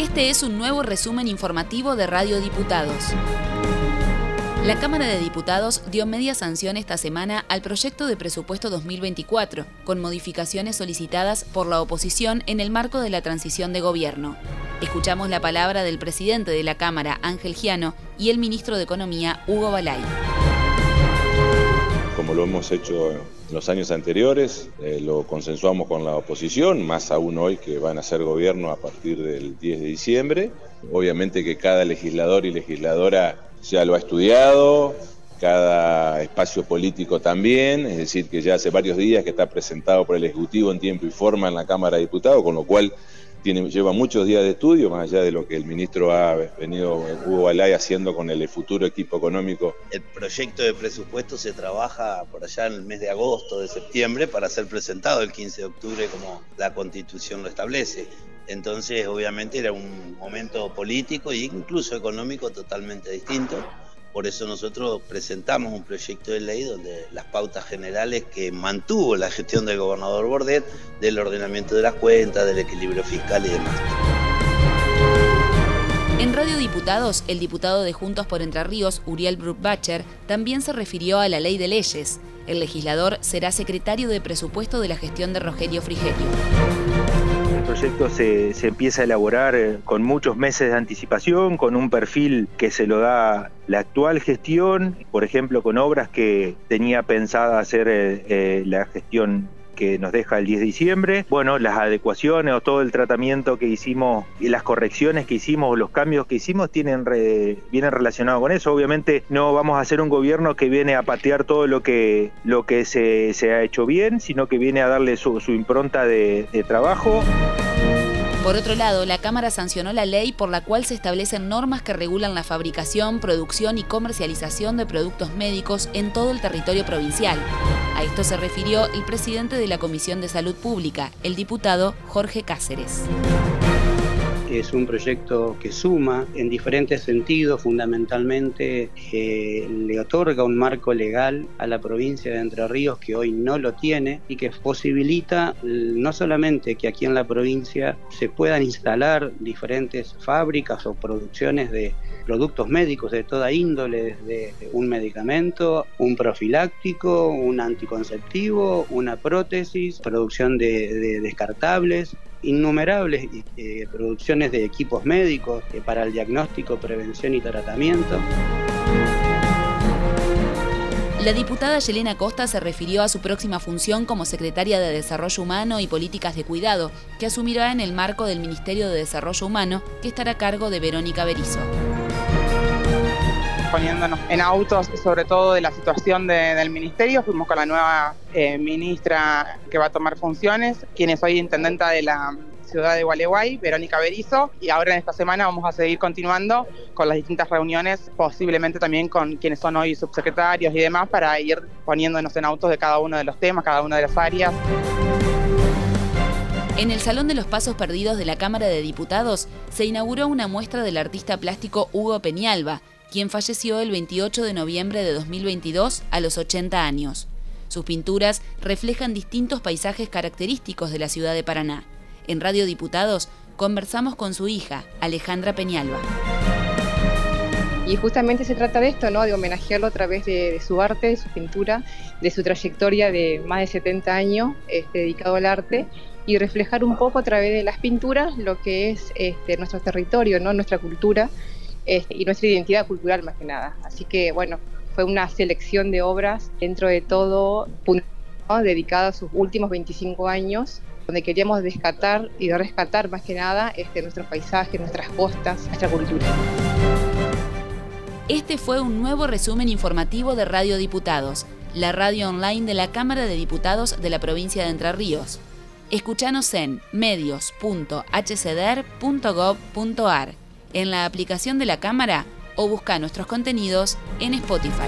Este es un nuevo resumen informativo de Radio Diputados. La Cámara de Diputados dio media sanción esta semana al proyecto de presupuesto 2024, con modificaciones solicitadas por la oposición en el marco de la transición de gobierno. Escuchamos la palabra del presidente de la Cámara, Ángel Giano, y el ministro de Economía, Hugo Balay. Como lo hemos hecho en los años anteriores, eh, lo consensuamos con la oposición, más aún hoy que van a ser gobierno a partir del 10 de diciembre. Obviamente que cada legislador y legisladora ya lo ha estudiado, cada espacio político también, es decir, que ya hace varios días que está presentado por el Ejecutivo en tiempo y forma en la Cámara de Diputados, con lo cual lleva muchos días de estudio, más allá de lo que el ministro ha venido, Hugo Balay, haciendo con el futuro equipo económico. El proyecto de presupuesto se trabaja por allá en el mes de agosto, de septiembre, para ser presentado el 15 de octubre como la constitución lo establece. Entonces, obviamente, era un momento político e incluso económico totalmente distinto. Por eso nosotros presentamos un proyecto de ley donde las pautas generales que mantuvo la gestión del gobernador Bordet, del ordenamiento de las cuentas, del equilibrio fiscal y demás. En Radio Diputados, el diputado de Juntos por Entre Ríos, Uriel Bruckbacher, también se refirió a la ley de leyes. El legislador será secretario de presupuesto de la gestión de Rogelio Frigerio proyecto se, se, empieza a elaborar eh, con muchos meses de anticipación, con un perfil que se lo da la actual gestión, por ejemplo, con obras que tenía pensada hacer eh, eh, la gestión que nos deja el 10 de diciembre. Bueno, las adecuaciones o todo el tratamiento que hicimos y las correcciones que hicimos o los cambios que hicimos tienen vienen relacionados con eso. Obviamente no vamos a hacer un gobierno que viene a patear todo lo que, lo que se, se ha hecho bien, sino que viene a darle su, su impronta de trabajo. Por otro lado, la Cámara sancionó la ley por la cual se establecen normas que regulan la fabricación, producción y comercialización de productos médicos en todo el territorio provincial. A esto se refirió el presidente de la Comisión de Salud Pública, el diputado Jorge Cáceres es un proyecto que suma en diferentes sentidos, fundamentalmente eh, le otorga un marco legal a la provincia de Entre Ríos que hoy no lo tiene y que posibilita no solamente que aquí en la provincia se puedan instalar diferentes fábricas o producciones de productos médicos de toda índole, desde un medicamento, un profiláctico, un anticonceptivo, una prótesis, producción de descartables, innumerables eh, producciones de equipos médicos eh, para el diagnóstico, prevención y tratamiento. La diputada Yelena Costa se refirió a su próxima función como secretaria de Desarrollo Humano y Políticas de Cuidado, que asumirá en el marco del Ministerio de Desarrollo Humano, que estará a cargo de Verónica Berizo poniéndonos en autos, sobre todo de la situación del ministerio. Fuimos con la nueva eh, ministra que va a tomar funciones, quien es hoy intendenta de la ciudad de Gualeguay, Verónica Berizo, y ahora en esta semana vamos a seguir continuando con las distintas reuniones, posiblemente también con quienes son hoy subsecretarios y demás, para ir poniéndonos en autos de cada uno de los temas, cada una de las áreas. En el Salón de los Pasos Perdidos de la Cámara de Diputados se inauguró una muestra del artista plástico Hugo Peñalba, quien falleció el 28 de noviembre de 2022 a los 80 años. Sus pinturas reflejan distintos paisajes característicos de la ciudad de Paraná. En Radio Diputados conversamos con su hija, Alejandra Peñalba. Y justamente se trata de esto, ¿no? de homenajearlo a través de, su arte, de su pintura, de su trayectoria de más de 70 años este, dedicado al arte y reflejar un poco a través de las pinturas lo que es este, nuestro territorio, ¿no? nuestra cultura este, y nuestra identidad cultural más que nada. Así que bueno, fue una selección de obras dentro de todo dedicada a sus últimos 25 años donde queríamos rescatar y rescatar más que nada este, nuestros paisajes, nuestras costas, nuestra cultura. Este fue un nuevo resumen informativo de Radio Diputados, la radio online de la Cámara de Diputados de la provincia de Entre Ríos. Escuchanos en medios.hcder.gov.ar en la aplicación de la cámara o busca nuestros contenidos en Spotify.